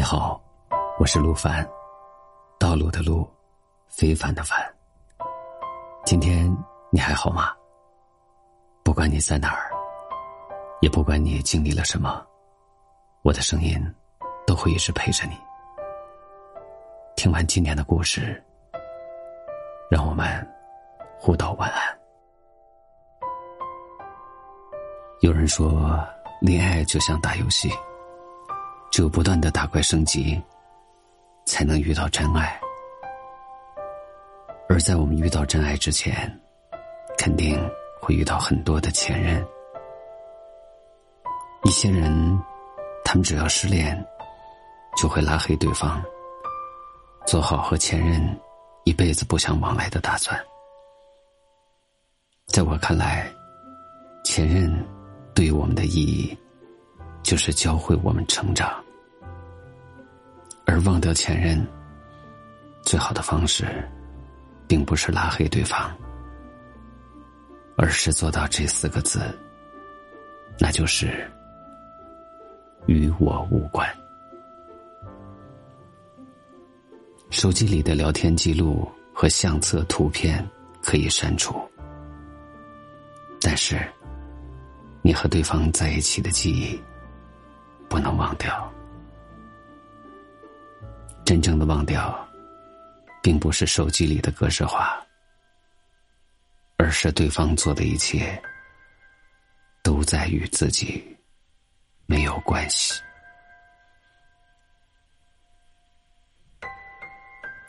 你好，我是陆凡，道路的路，非凡的凡。今天你还好吗？不管你在哪儿，也不管你经历了什么，我的声音都会一直陪着你。听完今天的故事，让我们互道晚安。有人说，恋爱就像打游戏。只有不断的打怪升级，才能遇到真爱。而在我们遇到真爱之前，肯定会遇到很多的前任。一些人，他们只要失恋，就会拉黑对方，做好和前任一辈子不相往来的打算。在我看来，前任对我们的意义。就是教会我们成长，而忘掉前任，最好的方式，并不是拉黑对方，而是做到这四个字，那就是与我无关。手机里的聊天记录和相册图片可以删除，但是你和对方在一起的记忆。不能忘掉。真正的忘掉，并不是手机里的格式化，而是对方做的一切都在与自己没有关系。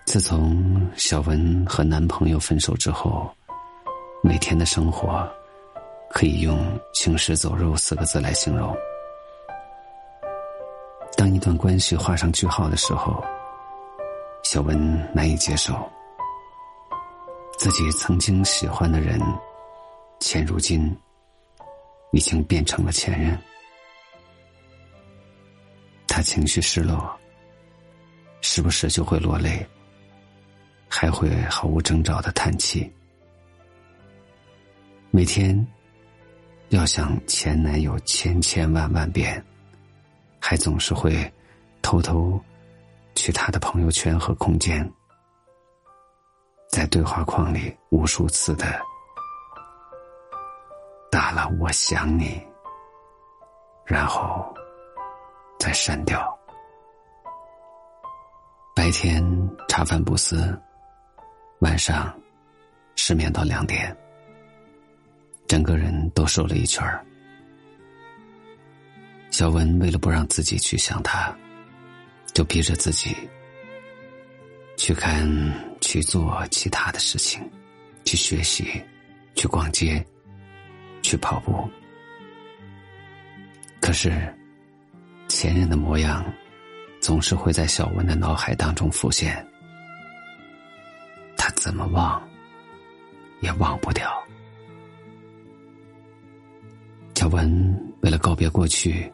自从小文和男朋友分手之后，每天的生活可以用“行尸走肉”四个字来形容。当一段关系画上句号的时候，小文难以接受自己曾经喜欢的人，现如今已经变成了前任。他情绪失落，时不时就会落泪，还会毫无征兆的叹气。每天要想前男友千千万万遍。还总是会偷偷去他的朋友圈和空间，在对话框里无数次的打了“我想你”，然后再删掉。白天茶饭不思，晚上失眠到两点，整个人都瘦了一圈。小文为了不让自己去想他，就逼着自己去看、去做其他的事情，去学习、去逛街、去跑步。可是，前任的模样总是会在小文的脑海当中浮现，他怎么忘也忘不掉。小文为了告别过去。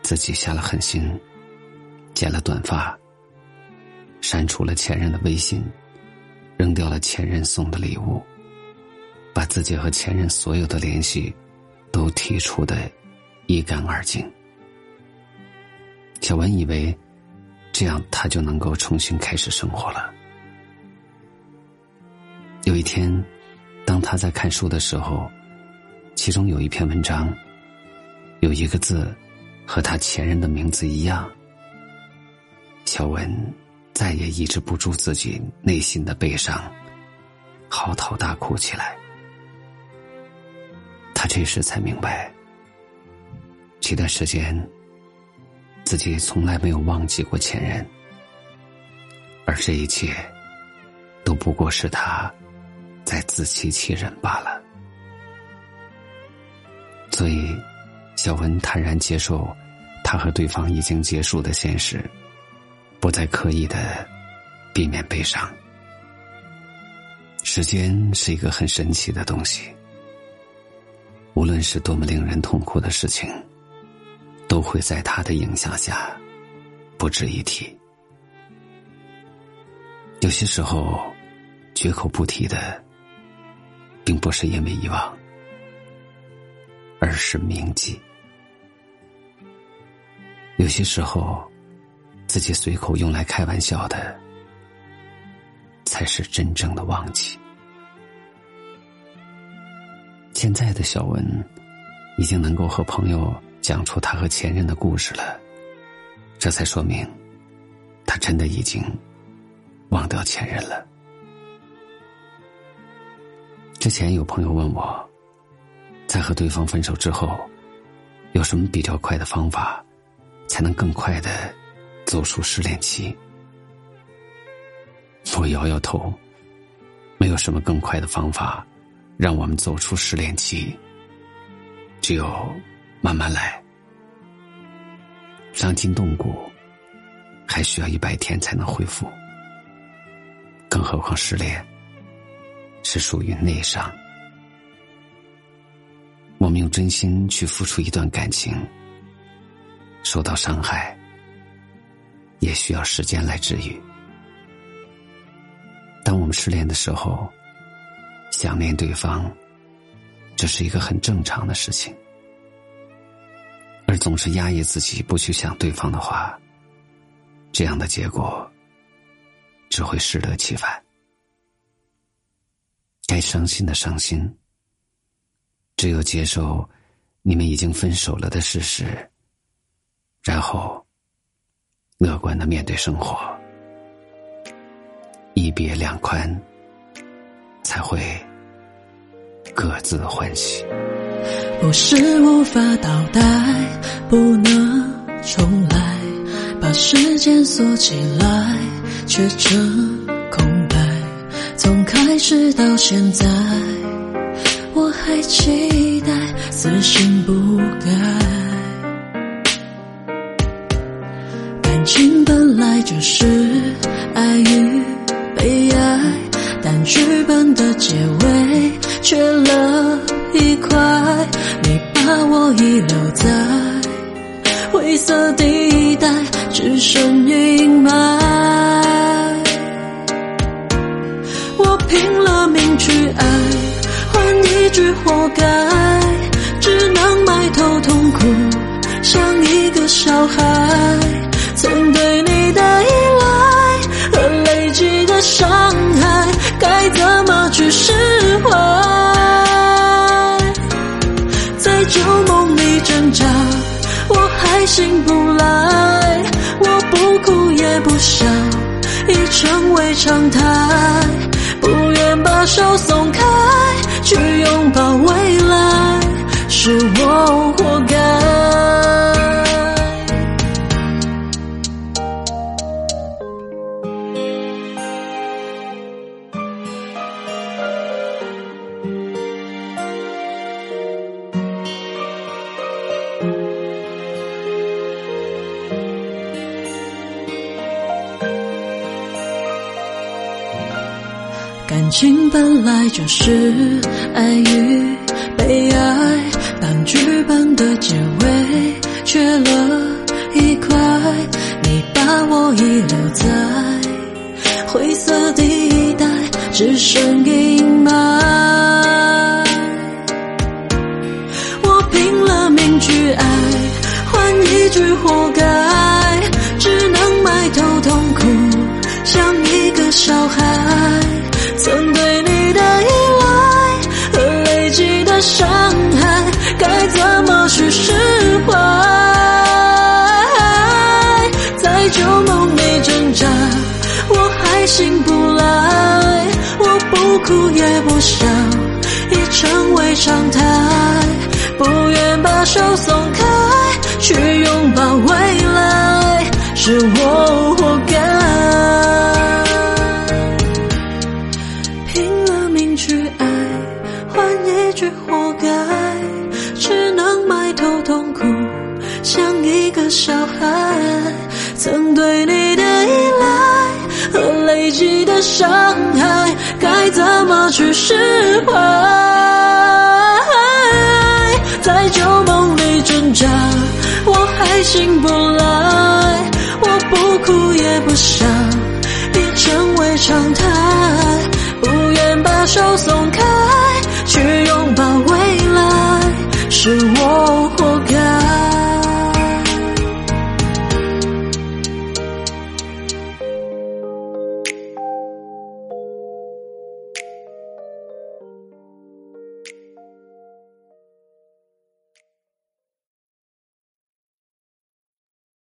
自己下了狠心，剪了短发，删除了前任的微信，扔掉了前任送的礼物，把自己和前任所有的联系都剔除的一干二净。小文以为这样他就能够重新开始生活了。有一天，当他在看书的时候，其中有一篇文章，有一个字。和他前任的名字一样，小文再也抑制不住自己内心的悲伤，嚎啕大哭起来。他这时才明白，这段时间自己从来没有忘记过前任，而这一切都不过是他在自欺欺人罢了。所以。小文坦然接受，他和对方已经结束的现实，不再刻意的避免悲伤。时间是一个很神奇的东西，无论是多么令人痛苦的事情，都会在他的影响下不值一提。有些时候，绝口不提的，并不是因为遗忘，而是铭记。有些时候，自己随口用来开玩笑的，才是真正的忘记。现在的小文，已经能够和朋友讲出他和前任的故事了，这才说明，他真的已经忘掉前任了。之前有朋友问我，在和对方分手之后，有什么比较快的方法，才能更快的走出失恋期？我摇摇头，没有什么更快的方法，让我们走出失恋期。只有慢慢来，伤筋动骨，还需要一百天才能恢复，更何况失恋。是属于内伤。我们用真心去付出一段感情，受到伤害，也需要时间来治愈。当我们失恋的时候，想念对方，这是一个很正常的事情。而总是压抑自己不去想对方的话，这样的结果只会适得其反。该伤心的伤心，只有接受你们已经分手了的事实，然后乐观的面对生活，一别两宽，才会各自欢喜。不是无法倒带，不能重来，把时间锁起来，却成空白。从开始到现在，我还期待，死心不改。就是爱与被爱，但剧本的结尾缺了一块，你把我遗留在灰色地带，只剩阴霾。我拼了命去爱，换一句活该，只能埋头痛哭，像一个小孩。在旧梦里挣扎，我还醒不来，我不哭也不笑，已成为常态。不愿把手松开，去拥抱未来，是我活该。感情本来就是爱与被爱，当剧本的结尾缺了一块，你把我遗留在灰色地带，只剩阴霾。我拼了命去爱，换一句醒不来。我不哭也不笑，已成为常态。不愿把手松开，去拥抱未来，是我活该。醒不来。我不哭也不笑，已成为常态。不愿把手松开，去拥抱未来，是我活该。